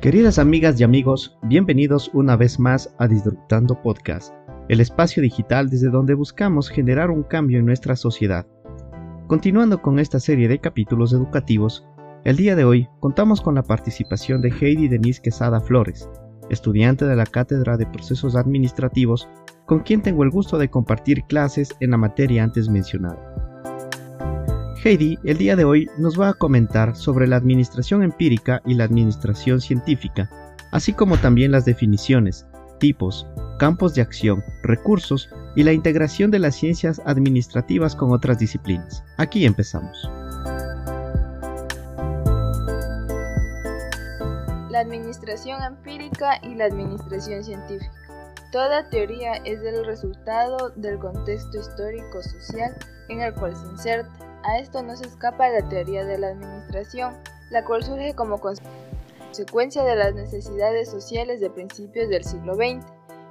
Queridas amigas y amigos, bienvenidos una vez más a Disruptando Podcast, el espacio digital desde donde buscamos generar un cambio en nuestra sociedad. Continuando con esta serie de capítulos educativos, el día de hoy contamos con la participación de Heidi Denise Quesada Flores, estudiante de la Cátedra de Procesos Administrativos, con quien tengo el gusto de compartir clases en la materia antes mencionada. Heidi el día de hoy nos va a comentar sobre la administración empírica y la administración científica, así como también las definiciones, tipos, campos de acción, recursos y la integración de las ciencias administrativas con otras disciplinas. Aquí empezamos. La administración empírica y la administración científica. Toda teoría es el resultado del contexto histórico-social en el cual se inserta a esto no se escapa la teoría de la administración, la cual surge como consecuencia de las necesidades sociales de principios del siglo XX.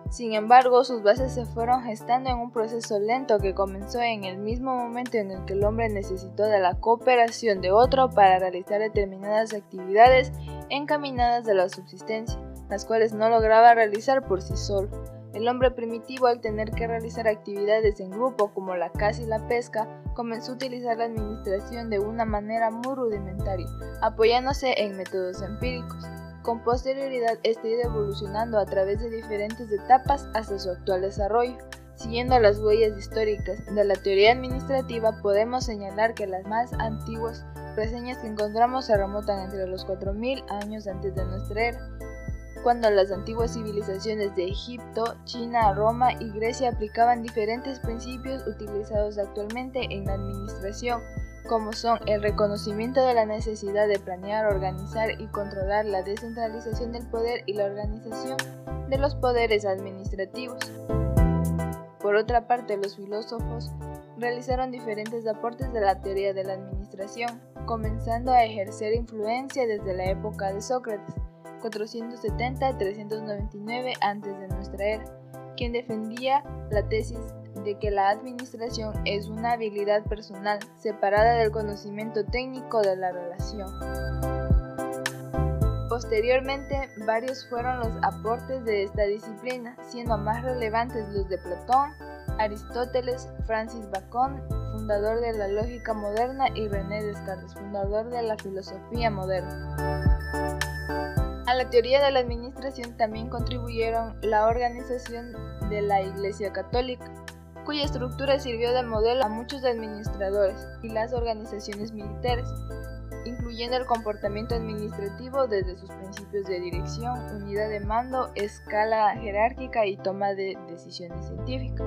Sin embargo, sus bases se fueron gestando en un proceso lento que comenzó en el mismo momento en el que el hombre necesitó de la cooperación de otro para realizar determinadas actividades encaminadas a la subsistencia, las cuales no lograba realizar por sí solo. El hombre primitivo, al tener que realizar actividades en grupo como la caza y la pesca, comenzó a utilizar la administración de una manera muy rudimentaria, apoyándose en métodos empíricos. Con posterioridad, este ha ido evolucionando a través de diferentes etapas hasta su actual desarrollo. Siguiendo las huellas históricas de la teoría administrativa, podemos señalar que las más antiguas reseñas que encontramos se remontan entre los 4.000 años antes de nuestra era cuando las antiguas civilizaciones de Egipto, China, Roma y Grecia aplicaban diferentes principios utilizados actualmente en la administración, como son el reconocimiento de la necesidad de planear, organizar y controlar la descentralización del poder y la organización de los poderes administrativos. Por otra parte, los filósofos realizaron diferentes aportes de la teoría de la administración, comenzando a ejercer influencia desde la época de Sócrates 470-399 antes de nuestra era, quien defendía la tesis de que la administración es una habilidad personal separada del conocimiento técnico de la relación. Posteriormente, varios fueron los aportes de esta disciplina, siendo más relevantes los de Platón, Aristóteles, Francis Bacon, fundador de la lógica moderna, y René Descartes, fundador de la filosofía moderna. La teoría de la administración también contribuyeron la organización de la Iglesia Católica, cuya estructura sirvió de modelo a muchos administradores, y las organizaciones militares, incluyendo el comportamiento administrativo desde sus principios de dirección, unidad de mando, escala jerárquica y toma de decisiones científicas.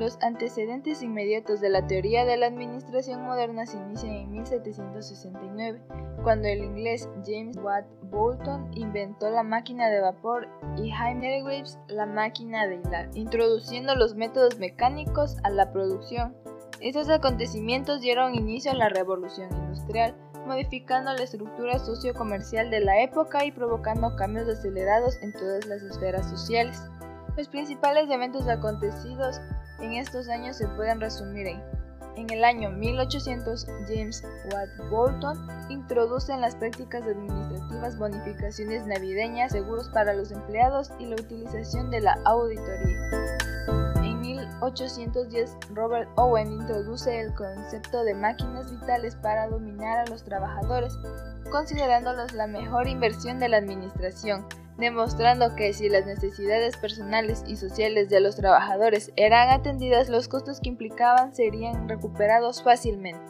Los antecedentes inmediatos de la teoría de la administración moderna se inician en 1769, cuando el inglés James Watt Boulton inventó la máquina de vapor y Jaime Graves la máquina de hilar, introduciendo los métodos mecánicos a la producción. Estos acontecimientos dieron inicio a la revolución industrial, modificando la estructura sociocomercial de la época y provocando cambios acelerados en todas las esferas sociales. Los principales eventos acontecidos en estos años se pueden resumir en en el año 1800, James Watt Bolton introduce en las prácticas administrativas bonificaciones navideñas, seguros para los empleados y la utilización de la auditoría. En 1810, Robert Owen introduce el concepto de máquinas vitales para dominar a los trabajadores, considerándolos la mejor inversión de la administración demostrando que si las necesidades personales y sociales de los trabajadores eran atendidas, los costos que implicaban serían recuperados fácilmente.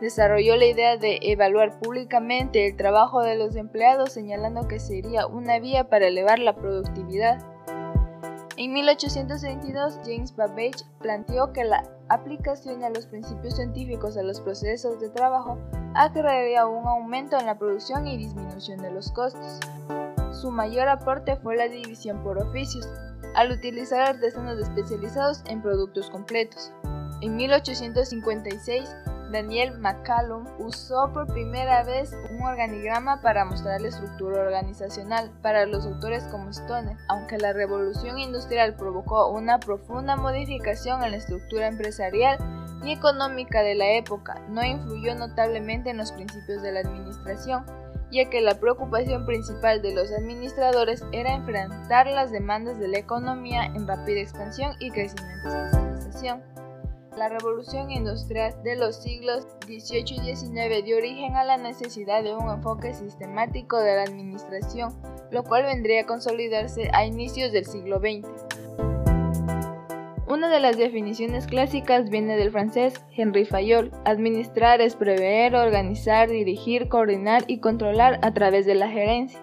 Desarrolló la idea de evaluar públicamente el trabajo de los empleados, señalando que sería una vía para elevar la productividad. En 1822, James Babbage planteó que la aplicación de los principios científicos a los procesos de trabajo acarrearía un aumento en la producción y disminución de los costos. Su mayor aporte fue la división por oficios, al utilizar artesanos especializados en productos completos. En 1856, Daniel McCallum usó por primera vez un organigrama para mostrar la estructura organizacional para los autores como Stoner. Aunque la revolución industrial provocó una profunda modificación en la estructura empresarial y económica de la época, no influyó notablemente en los principios de la administración ya que la preocupación principal de los administradores era enfrentar las demandas de la economía en rápida expansión y crecimiento de especialización. La revolución industrial de los siglos XVIII y XIX dio origen a la necesidad de un enfoque sistemático de la administración, lo cual vendría a consolidarse a inicios del siglo XX. Una de las definiciones clásicas viene del francés Henri Fayol. Administrar es prever, organizar, dirigir, coordinar y controlar a través de la gerencia.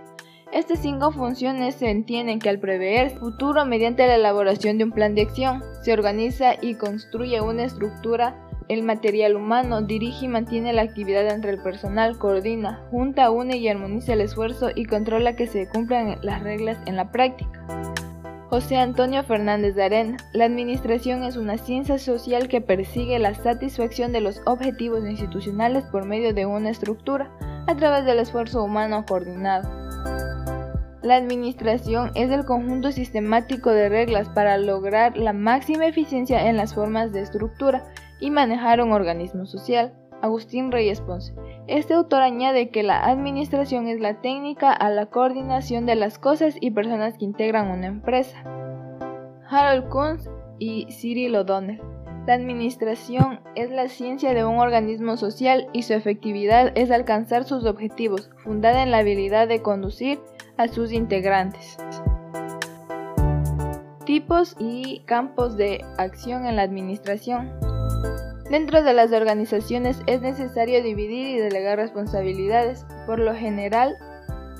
Estas cinco funciones se entienden que al prever futuro mediante la elaboración de un plan de acción, se organiza y construye una estructura, el material humano dirige y mantiene la actividad entre el personal, coordina, junta, une y armoniza el esfuerzo y controla que se cumplan las reglas en la práctica. José Antonio Fernández de Arena. La administración es una ciencia social que persigue la satisfacción de los objetivos institucionales por medio de una estructura, a través del esfuerzo humano coordinado. La administración es el conjunto sistemático de reglas para lograr la máxima eficiencia en las formas de estructura y manejar un organismo social. Agustín Reyes Ponce. Este autor añade que la administración es la técnica a la coordinación de las cosas y personas que integran una empresa. Harold Kunz y Cyril O'Donnell. La administración es la ciencia de un organismo social y su efectividad es alcanzar sus objetivos, fundada en la habilidad de conducir a sus integrantes. Tipos y campos de acción en la administración. Dentro de las organizaciones es necesario dividir y delegar responsabilidades. Por lo general,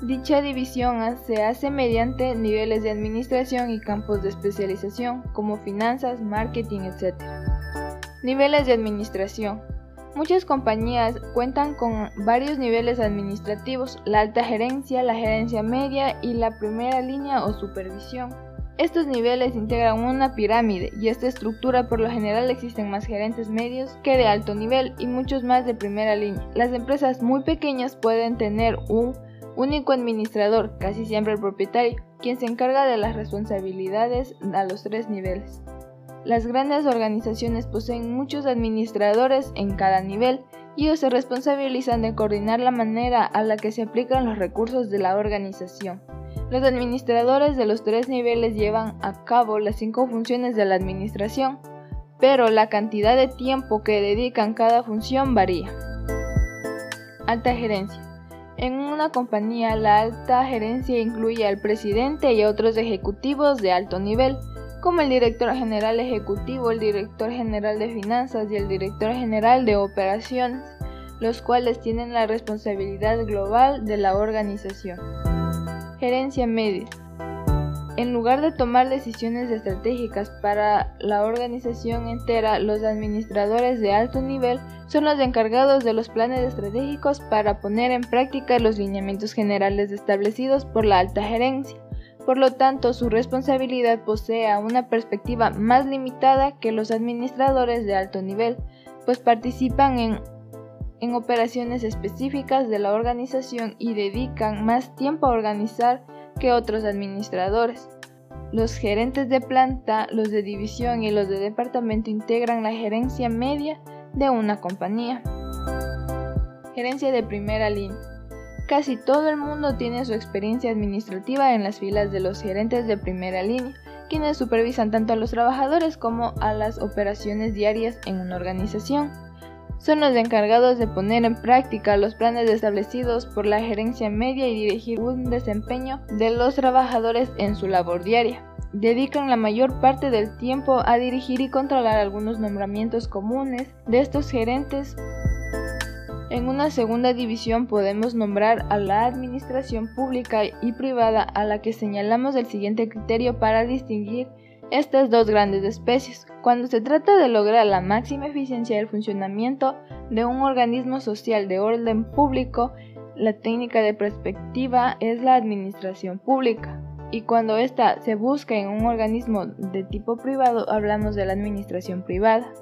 dicha división se hace mediante niveles de administración y campos de especialización, como finanzas, marketing, etc. Niveles de administración. Muchas compañías cuentan con varios niveles administrativos, la alta gerencia, la gerencia media y la primera línea o supervisión. Estos niveles integran una pirámide y esta estructura por lo general existen más gerentes medios que de alto nivel y muchos más de primera línea. Las empresas muy pequeñas pueden tener un único administrador, casi siempre el propietario, quien se encarga de las responsabilidades a los tres niveles. Las grandes organizaciones poseen muchos administradores en cada nivel y ellos se responsabilizan de coordinar la manera a la que se aplican los recursos de la organización. Los administradores de los tres niveles llevan a cabo las cinco funciones de la administración, pero la cantidad de tiempo que dedican cada función varía. Alta gerencia. En una compañía, la alta gerencia incluye al presidente y otros ejecutivos de alto nivel, como el director general ejecutivo, el director general de finanzas y el director general de operaciones, los cuales tienen la responsabilidad global de la organización. Gerencia media. En lugar de tomar decisiones estratégicas para la organización entera, los administradores de alto nivel son los encargados de los planes estratégicos para poner en práctica los lineamientos generales establecidos por la alta gerencia. Por lo tanto, su responsabilidad posee una perspectiva más limitada que los administradores de alto nivel, pues participan en en operaciones específicas de la organización y dedican más tiempo a organizar que otros administradores. Los gerentes de planta, los de división y los de departamento integran la gerencia media de una compañía. Gerencia de primera línea. Casi todo el mundo tiene su experiencia administrativa en las filas de los gerentes de primera línea, quienes supervisan tanto a los trabajadores como a las operaciones diarias en una organización son los encargados de poner en práctica los planes establecidos por la gerencia media y dirigir un desempeño de los trabajadores en su labor diaria. Dedican la mayor parte del tiempo a dirigir y controlar algunos nombramientos comunes de estos gerentes. En una segunda división podemos nombrar a la administración pública y privada a la que señalamos el siguiente criterio para distinguir estas dos grandes especies. Cuando se trata de lograr la máxima eficiencia del funcionamiento de un organismo social de orden público, la técnica de perspectiva es la administración pública. Y cuando ésta se busca en un organismo de tipo privado, hablamos de la administración privada.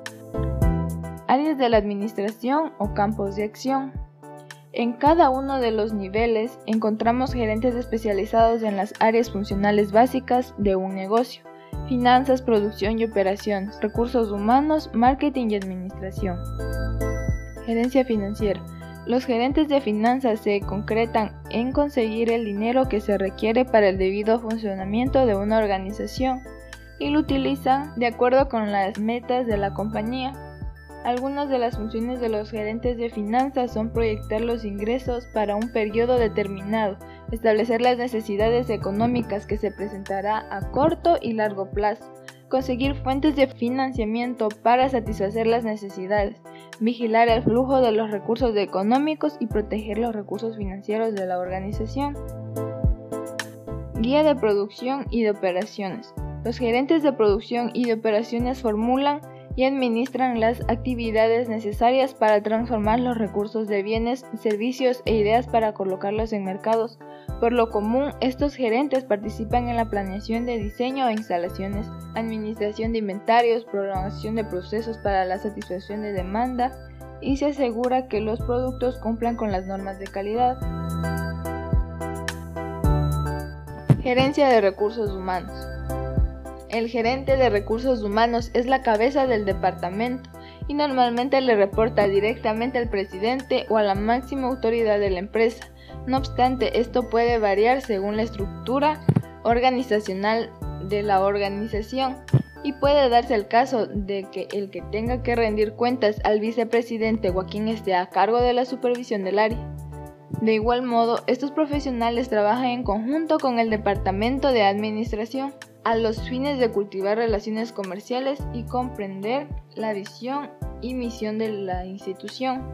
Áreas de la administración o campos de acción. En cada uno de los niveles encontramos gerentes especializados en las áreas funcionales básicas de un negocio finanzas, producción y operaciones, recursos humanos, marketing y administración. Gerencia financiera. Los gerentes de finanzas se concretan en conseguir el dinero que se requiere para el debido funcionamiento de una organización y lo utilizan de acuerdo con las metas de la compañía. Algunas de las funciones de los gerentes de finanzas son proyectar los ingresos para un periodo determinado, establecer las necesidades económicas que se presentará a corto y largo plazo, conseguir fuentes de financiamiento para satisfacer las necesidades, vigilar el flujo de los recursos económicos y proteger los recursos financieros de la organización. Guía de producción y de operaciones. Los gerentes de producción y de operaciones formulan y administran las actividades necesarias para transformar los recursos de bienes, servicios e ideas para colocarlos en mercados. Por lo común, estos gerentes participan en la planeación de diseño e instalaciones, administración de inventarios, programación de procesos para la satisfacción de demanda y se asegura que los productos cumplan con las normas de calidad. Gerencia de recursos humanos. El gerente de recursos humanos es la cabeza del departamento y normalmente le reporta directamente al presidente o a la máxima autoridad de la empresa. No obstante, esto puede variar según la estructura organizacional de la organización y puede darse el caso de que el que tenga que rendir cuentas al vicepresidente o a quien esté a cargo de la supervisión del área. De igual modo, estos profesionales trabajan en conjunto con el departamento de administración a los fines de cultivar relaciones comerciales y comprender la visión y misión de la institución.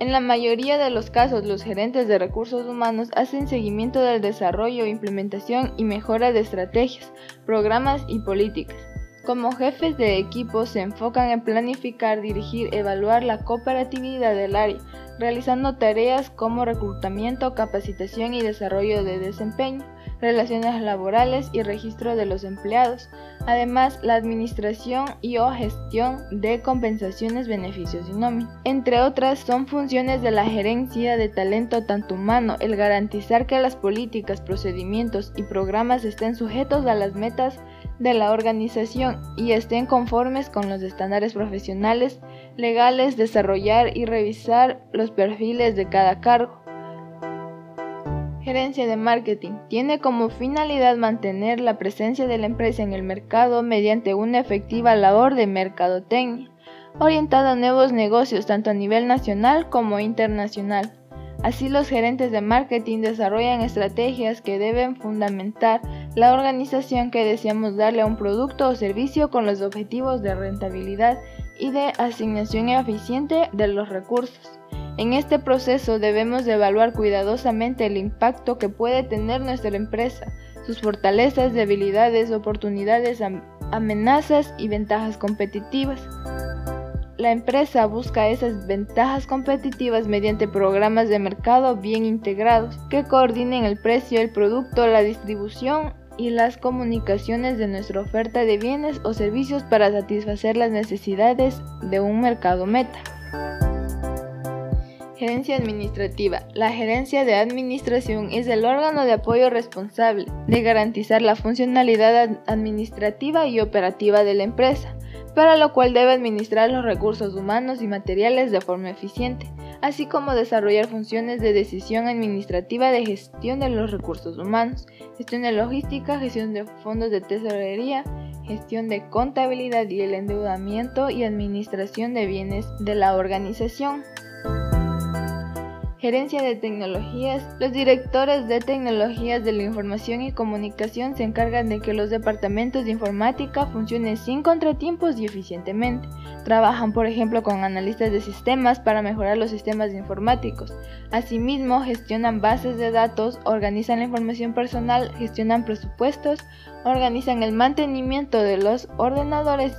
En la mayoría de los casos, los gerentes de recursos humanos hacen seguimiento del desarrollo, implementación y mejora de estrategias, programas y políticas. Como jefes de equipo se enfocan en planificar, dirigir, evaluar la cooperatividad del área, realizando tareas como reclutamiento, capacitación y desarrollo de desempeño, relaciones laborales y registro de los empleados, además la administración y o gestión de compensaciones, beneficios y nómina. Entre otras son funciones de la gerencia de talento tanto humano, el garantizar que las políticas, procedimientos y programas estén sujetos a las metas de la organización y estén conformes con los estándares profesionales, legales, desarrollar y revisar los perfiles de cada cargo Gerencia de marketing tiene como finalidad mantener la presencia de la empresa en el mercado mediante una efectiva labor de mercadotecnia, orientada a nuevos negocios tanto a nivel nacional como internacional. Así los gerentes de marketing desarrollan estrategias que deben fundamentar la organización que deseamos darle a un producto o servicio con los objetivos de rentabilidad y de asignación eficiente de los recursos. En este proceso debemos evaluar cuidadosamente el impacto que puede tener nuestra empresa, sus fortalezas, debilidades, oportunidades, amenazas y ventajas competitivas. La empresa busca esas ventajas competitivas mediante programas de mercado bien integrados que coordinen el precio, el producto, la distribución y las comunicaciones de nuestra oferta de bienes o servicios para satisfacer las necesidades de un mercado meta. Gerencia Administrativa. La gerencia de administración es el órgano de apoyo responsable de garantizar la funcionalidad administrativa y operativa de la empresa, para lo cual debe administrar los recursos humanos y materiales de forma eficiente, así como desarrollar funciones de decisión administrativa de gestión de los recursos humanos, gestión de logística, gestión de fondos de tesorería, gestión de contabilidad y el endeudamiento y administración de bienes de la organización. Gerencia de Tecnologías. Los directores de tecnologías de la información y comunicación se encargan de que los departamentos de informática funcionen sin contratiempos y eficientemente. Trabajan, por ejemplo, con analistas de sistemas para mejorar los sistemas informáticos. Asimismo, gestionan bases de datos, organizan la información personal, gestionan presupuestos, organizan el mantenimiento de los ordenadores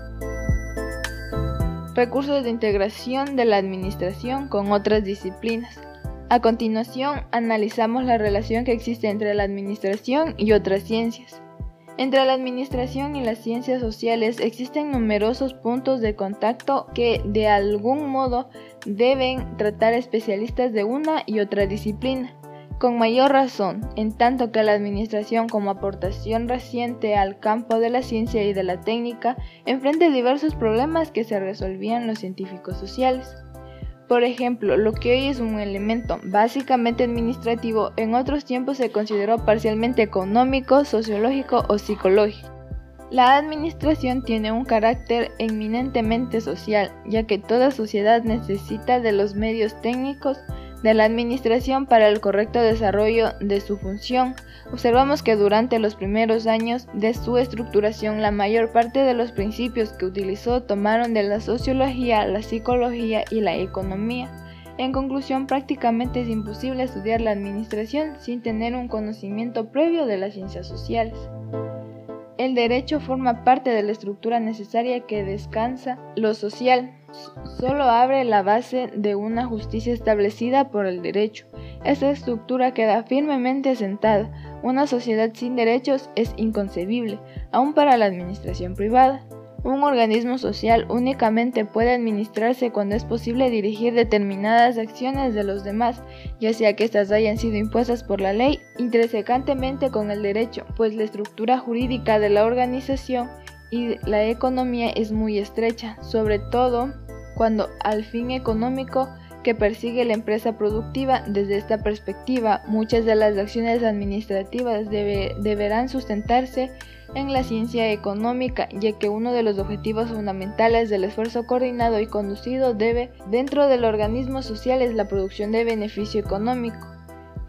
recursos de integración de la administración con otras disciplinas. A continuación, analizamos la relación que existe entre la administración y otras ciencias. Entre la administración y las ciencias sociales existen numerosos puntos de contacto que de algún modo deben tratar especialistas de una y otra disciplina. Con mayor razón, en tanto que la administración como aportación reciente al campo de la ciencia y de la técnica enfrenta diversos problemas que se resolvían los científicos sociales. Por ejemplo, lo que hoy es un elemento básicamente administrativo, en otros tiempos se consideró parcialmente económico, sociológico o psicológico. La administración tiene un carácter eminentemente social, ya que toda sociedad necesita de los medios técnicos de la administración para el correcto desarrollo de su función. Observamos que durante los primeros años de su estructuración la mayor parte de los principios que utilizó tomaron de la sociología, la psicología y la economía. En conclusión, prácticamente es imposible estudiar la administración sin tener un conocimiento previo de las ciencias sociales. El derecho forma parte de la estructura necesaria que descansa lo social. Solo abre la base de una justicia establecida por el derecho. Esta estructura queda firmemente asentada. Una sociedad sin derechos es inconcebible, aun para la administración privada. Un organismo social únicamente puede administrarse cuando es posible dirigir determinadas acciones de los demás, ya sea que éstas hayan sido impuestas por la ley, intrinsecantemente con el derecho, pues la estructura jurídica de la organización y la economía es muy estrecha, sobre todo cuando al fin económico que persigue la empresa productiva. Desde esta perspectiva, muchas de las acciones administrativas deberán sustentarse en la ciencia económica, ya que uno de los objetivos fundamentales del esfuerzo coordinado y conducido debe, dentro del organismo social, es la producción de beneficio económico.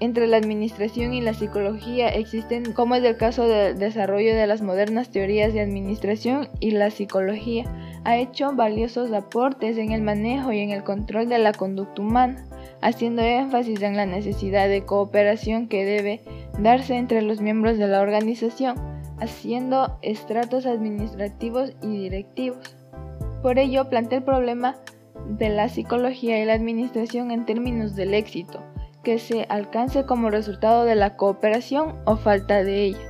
Entre la administración y la psicología existen, como es el caso del desarrollo de las modernas teorías de administración y la psicología, ha hecho valiosos aportes en el manejo y en el control de la conducta humana, haciendo énfasis en la necesidad de cooperación que debe darse entre los miembros de la organización haciendo estratos administrativos y directivos. Por ello, plantea el problema de la psicología y la administración en términos del éxito, que se alcance como resultado de la cooperación o falta de ella.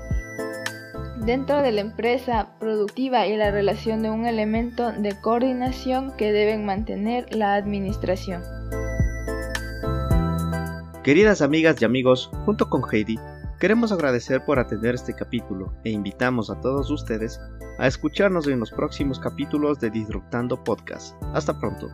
Dentro de la empresa productiva y la relación de un elemento de coordinación que deben mantener la administración. Queridas amigas y amigos, junto con Heidi, Queremos agradecer por atender este capítulo e invitamos a todos ustedes a escucharnos en los próximos capítulos de Disruptando Podcast. Hasta pronto.